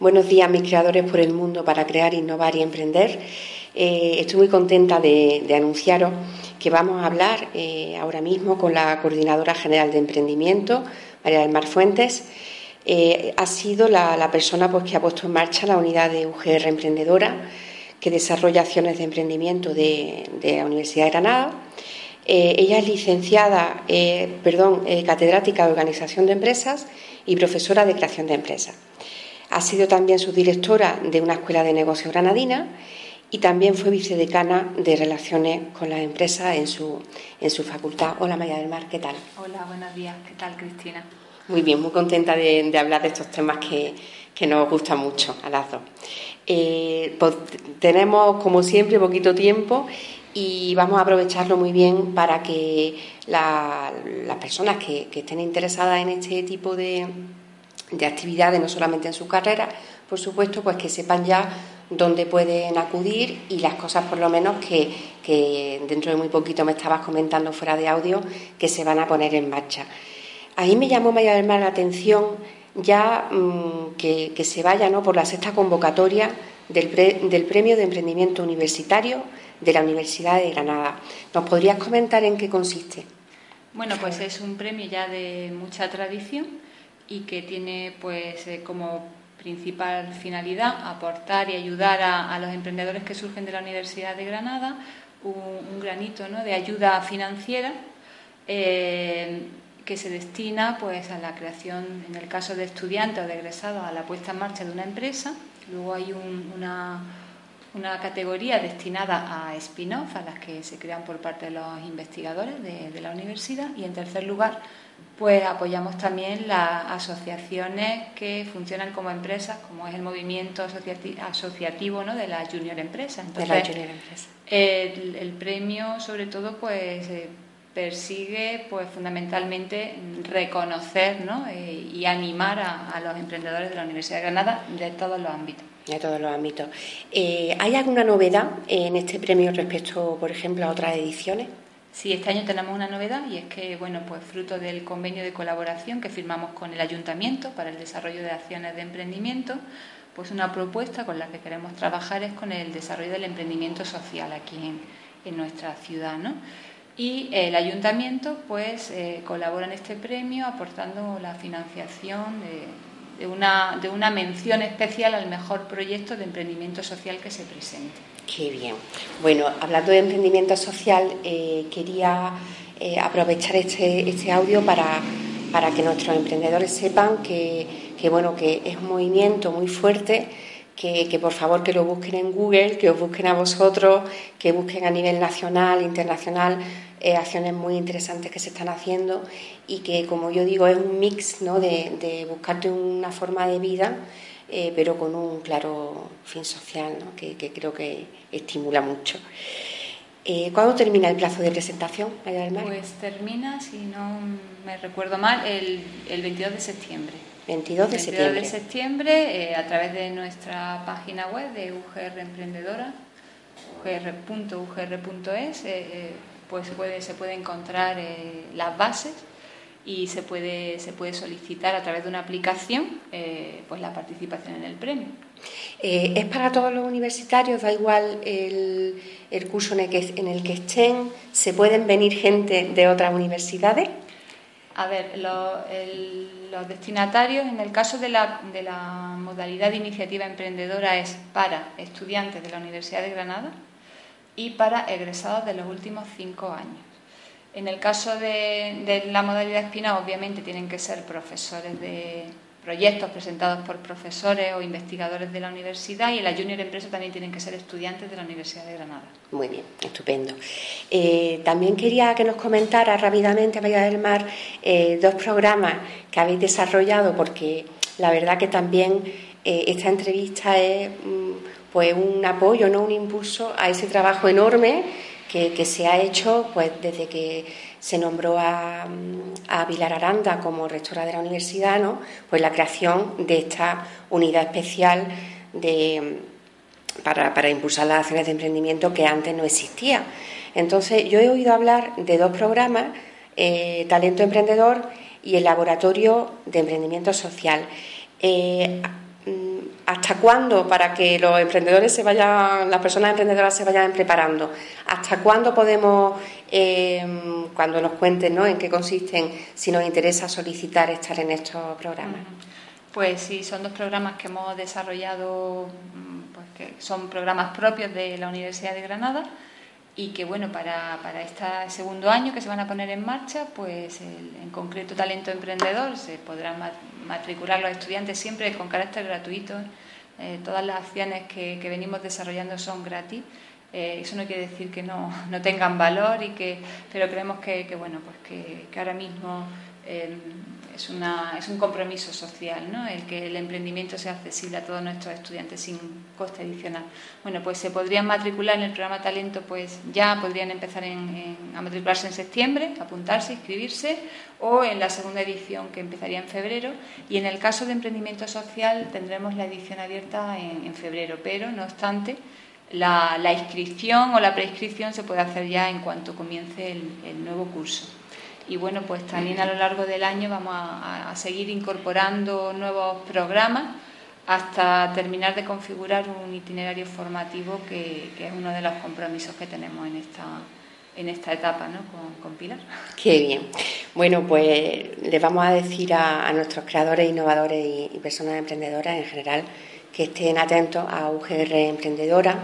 Buenos días, mis creadores por el mundo para crear, innovar y emprender. Eh, estoy muy contenta de, anunciaros que vamos a hablar eh, ahora mismo con la Coordinadora General de Emprendimiento, María del Mar Fuentes. Eh, ha sido la, persona pues, que ha puesto en marcha la unidad de UGR Emprendedora, que desarrolla acciones de emprendimiento de, la Universidad de Granada. ella es licenciada, perdón, catedrática de Organización de Empresas y profesora de Creación de Empresas. Ha sido también subdirectora de una escuela de negocios granadina y también fue vicedecana de Relaciones con las Empresas en su, en su facultad. Hola María del Mar, ¿qué tal? Hola, buenos días. ¿Qué tal, Cristina? Muy bien, muy contenta de, hablar de estos temas que, nos gustan mucho a las dos. Eh, pues, tenemos, como siempre, poquito tiempo y vamos a aprovecharlo muy bien para que las personas que estén interesadas en este tipo de, de actividades, no solamente en su carrera, por supuesto, pues que sepan ya dónde pueden acudir y las cosas por lo menos que, dentro de muy poquito me estabas comentando fuera de audio que se van a poner en marcha. Ahí me llamó mayormente la atención ya mm, que, se vaya ¿no? por la sexta convocatoria del, del Premio de Emprendimiento Universitario de la Universidad de Granada. ¿Nos podrías comentar en qué consiste? Bueno, pues es un premio ya de mucha tradición y que tiene pues eh, como principal finalidad aportar y ayudar a, los emprendedores que surgen de la Universidad de Granada un, granito ¿no? de ayuda financiera eh, que se destina pues a la creación en el caso de estudiantes o de egresados a la puesta en marcha de una empresa luego hay una, una categoría destinada a spin-off a las que se crean por parte de los investigadores de, de la universidad y en tercer lugar pues apoyamos también las asociaciones que funcionan como empresas, como es el movimiento asociativo ¿no? de la Junior Empresa. Entonces, junior empresa. El, premio, sobre todo, pues eh, persigue pues fundamentalmente reconocer ¿no? Eh, y animar a, los emprendedores de la Universidad de Granada de todos los ámbitos. De todos los ámbitos. Eh, ¿Hay alguna novedad en este premio respecto, por ejemplo, a otras ediciones? Sí, este año tenemos una novedad y es que, bueno, pues fruto del convenio de colaboración que firmamos con el Ayuntamiento para el desarrollo de acciones de emprendimiento, pues una propuesta con la que queremos trabajar es con el desarrollo del emprendimiento social aquí en, nuestra ciudad, ¿no? Y el Ayuntamiento, pues, eh, colabora en este premio aportando la financiación de, una, de una mención especial al mejor proyecto de emprendimiento social que se presente. Qué bien. Bueno, hablando de emprendimiento social, eh, quería eh, aprovechar este, este audio para, para, que nuestros emprendedores sepan que, bueno, que es un movimiento muy fuerte. Que, por favor que lo busquen en Google, que os busquen a vosotros, que busquen a nivel nacional, internacional, eh, acciones muy interesantes que se están haciendo y que, como yo digo, es un mix ¿no? de, de buscarte una forma de vida eh, pero con un claro fin social, que, creo que estimula mucho. Eh, ¿Cuándo termina el plazo de presentación, Pues termina, si no me recuerdo mal, el, 22 de septiembre. 22 de 22 septiembre. de septiembre, eh, a través de nuestra página web de UGR Emprendedora, ugr.ugr.es, pues puede, se puede encontrar las bases y se puede, se puede solicitar a través de una aplicación eh, pues la participación en el premio. Eh, ¿Es para todos los universitarios? ¿Da igual el, el curso en el, que, en el que estén? ¿Se pueden venir gente de otras universidades? A ver, los destinatarios, en el caso de la, de la modalidad de iniciativa emprendedora, es para estudiantes de la Universidad de Granada y para egresados de los últimos cinco años. En el caso de, la modalidad espina, obviamente tienen que ser profesores de proyectos presentados por profesores o investigadores de la universidad y en la Junior Empresa también tienen que ser estudiantes de la Universidad de Granada. Muy bien, estupendo. Eh, también quería que nos comentara rápidamente, María del Mar, eh, dos programas que habéis desarrollado porque la verdad que también eh, esta entrevista es mm, pues un apoyo, no un impulso a ese trabajo enorme que, se ha hecho pues desde que se nombró a, a Pilar Aranda como rectora de la universidad, ¿no? pues la creación de esta unidad especial de, para, para impulsar las acciones de emprendimiento que antes no existía. Entonces, yo he oído hablar de dos programas, eh, Talento Emprendedor y el Laboratorio de Emprendimiento Social. Eh, ¿Hasta cuándo, para que los emprendedores se vayan, las personas emprendedoras se vayan preparando? ¿Hasta cuándo podemos, eh, cuando nos cuenten ¿no? en qué consisten, si nos interesa solicitar estar en estos programas? Pues sí, son dos programas que hemos desarrollado, mm, pues que son programas propios de la Universidad de Granada y que bueno, para, para este segundo año que se van a poner en marcha, pues en concreto talento emprendedor, se podrán matricular los estudiantes siempre con carácter gratuito. Eh, todas las acciones que, que, venimos desarrollando son gratis. Eh, eso no quiere decir que no, no, tengan valor, y que, pero creemos que, que bueno, pues que, que ahora mismo eh, es, una, es un compromiso social, ¿no? el que el emprendimiento sea accesible a todos nuestros estudiantes sin coste adicional. Bueno, pues se podrían matricular en el programa Talento, pues ya podrían empezar a matricularse en septiembre, apuntarse, inscribirse, o en la segunda edición que empezaría en febrero. Y en el caso de emprendimiento social tendremos la edición abierta en, febrero, pero no obstante. La, inscripción o la preinscripción se puede hacer ya en cuanto comience el nuevo curso y bueno, pues también a lo largo del año vamos a, seguir incorporando nuevos programas hasta terminar de configurar un itinerario formativo que, es uno de los compromisos que tenemos en esta, en esta etapa ¿no? con, Pilar. Qué bien. Bueno, pues les vamos a decir a, nuestros creadores, innovadores y, y, personas emprendedoras en general que estén atentos a UGR Emprendedora,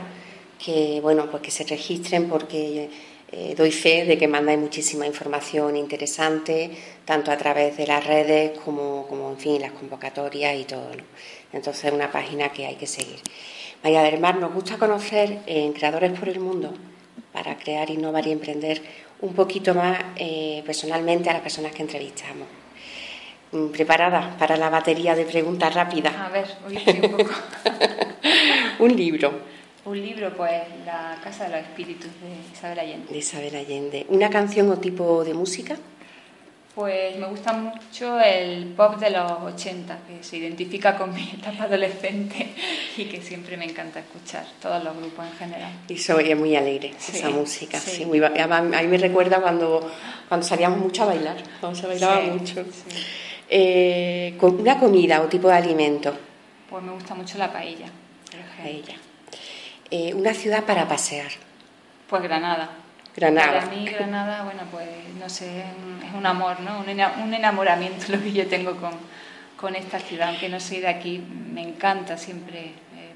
que bueno, pues que se registren porque eh, doy fe de que mandáis muchísima información interesante, tanto a través de las redes como, como en fin, las convocatorias y todo. ¿no? Entonces es una página que hay que seguir. María del Mar, nos gusta conocer en Creadores por el Mundo, para crear, innovar y emprender un poquito más eh, personalmente a las personas que entrevistamos. Mm, ¿Preparada para la batería de preguntas rápidas? A ver, hoy estoy un poco. un libro un libro, pues La Casa de los Espíritus de Isabel Allende. De Isabel Allende. ¿Una canción o tipo de música? Pues me gusta mucho el pop de los 80, que se identifica con mi etapa adolescente y que siempre me encanta escuchar, todos los grupos en general. Y soy muy alegre, esa música. Sí. muy, a mí me recuerda cuando, cuando salíamos mucho a bailar, cuando se bailaba mucho. Eh, ¿Una comida o tipo de alimento? Pues me gusta mucho la paella. Paella. Eh, una ciudad para pasear. Pues Granada. Granada. Para mí Granada, bueno, pues no sé, es un amor, ¿no? Un enamoramiento lo que yo tengo con, con esta ciudad, aunque no soy de aquí, me encanta siempre eh,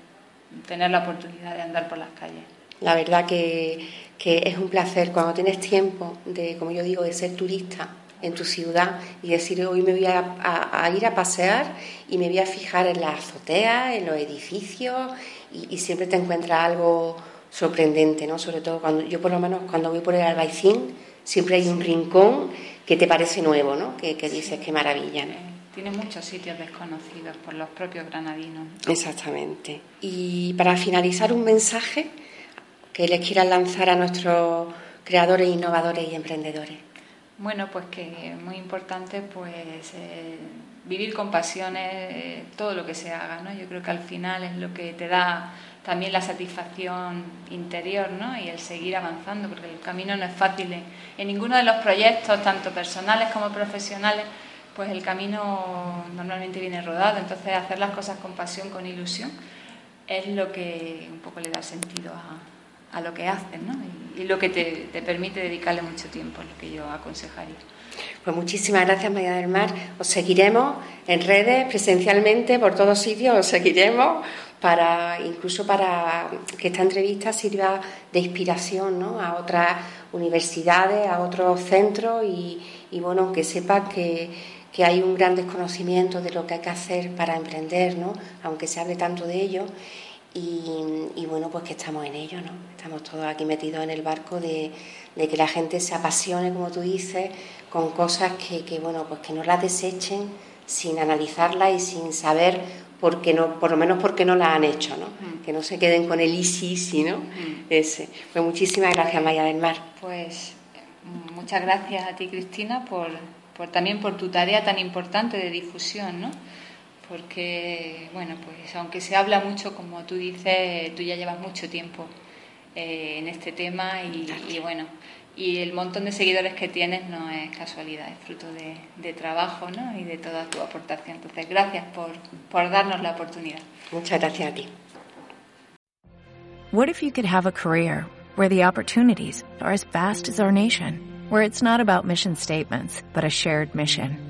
tener la oportunidad de andar por las calles. La verdad que, que, es un placer cuando tienes tiempo de, como yo digo, de ser turista en tu ciudad y decir hoy me voy a, ir a pasear y me voy a fijar en las azoteas, en los edificios y, siempre te encuentras algo sorprendente, ¿no? Sobre todo cuando yo por lo menos cuando voy por el Albaicín siempre hay un rincón que te parece nuevo, ¿no? Que, dices qué maravilla. Tiene muchos sitios desconocidos por los propios granadinos. Exactamente. Y para finalizar un mensaje que les quieras lanzar a nuestros creadores, innovadores y emprendedores. Bueno, pues que muy importante pues eh, vivir con pasiones eh, todo lo que se haga, ¿no? Yo creo que al final es lo que te da también la satisfacción interior, ¿no? Y el seguir avanzando, porque el camino no es fácil en, ninguno de los proyectos, tanto personales como profesionales, pues el camino normalmente viene rodado, entonces hacer las cosas con pasión, con ilusión, es lo que un poco le da sentido a, a lo que haces, ¿no? Y, lo que te, te permite dedicarle mucho tiempo, es lo que yo aconsejaría. Pues muchísimas gracias, María del Mar. Os seguiremos en redes, presencialmente, por todos sitios, os seguiremos para incluso para que esta entrevista sirva de inspiración ¿no? a otras universidades, a otros centros y, bueno, que sepas que, que, hay un gran desconocimiento de lo que hay que hacer para emprender, ¿no? aunque se hable tanto de ello. Y, y bueno, pues que estamos en ello, ¿no? Estamos todos aquí metidos en el barco de, de que la gente se apasione, como tú dices, con cosas que, que, bueno, pues que no las desechen, sin analizarla y sin saber por qué no, por lo menos por qué no la han hecho, ¿no? Mm. Que no se queden con el easy, easy, ¿no? Mm. Ese. Pues muchísimas gracias, Maya del Mar. Pues muchas gracias a ti, Cristina, por, por también por tu tarea tan importante de difusión, ¿no? Porque, bueno, pues aunque se habla mucho, como tú dices, tú ya llevas mucho tiempo eh, en este tema y, bueno, y el montón de seguidores que tienes no es casualidad, es fruto de, trabajo ¿no? y de toda tu aportación. Entonces, gracias por, por darnos la oportunidad. Muchas gracias a ti. What if you could have a career where the opportunities are as vast as our nation, where it's not about mission statements, but a shared mission?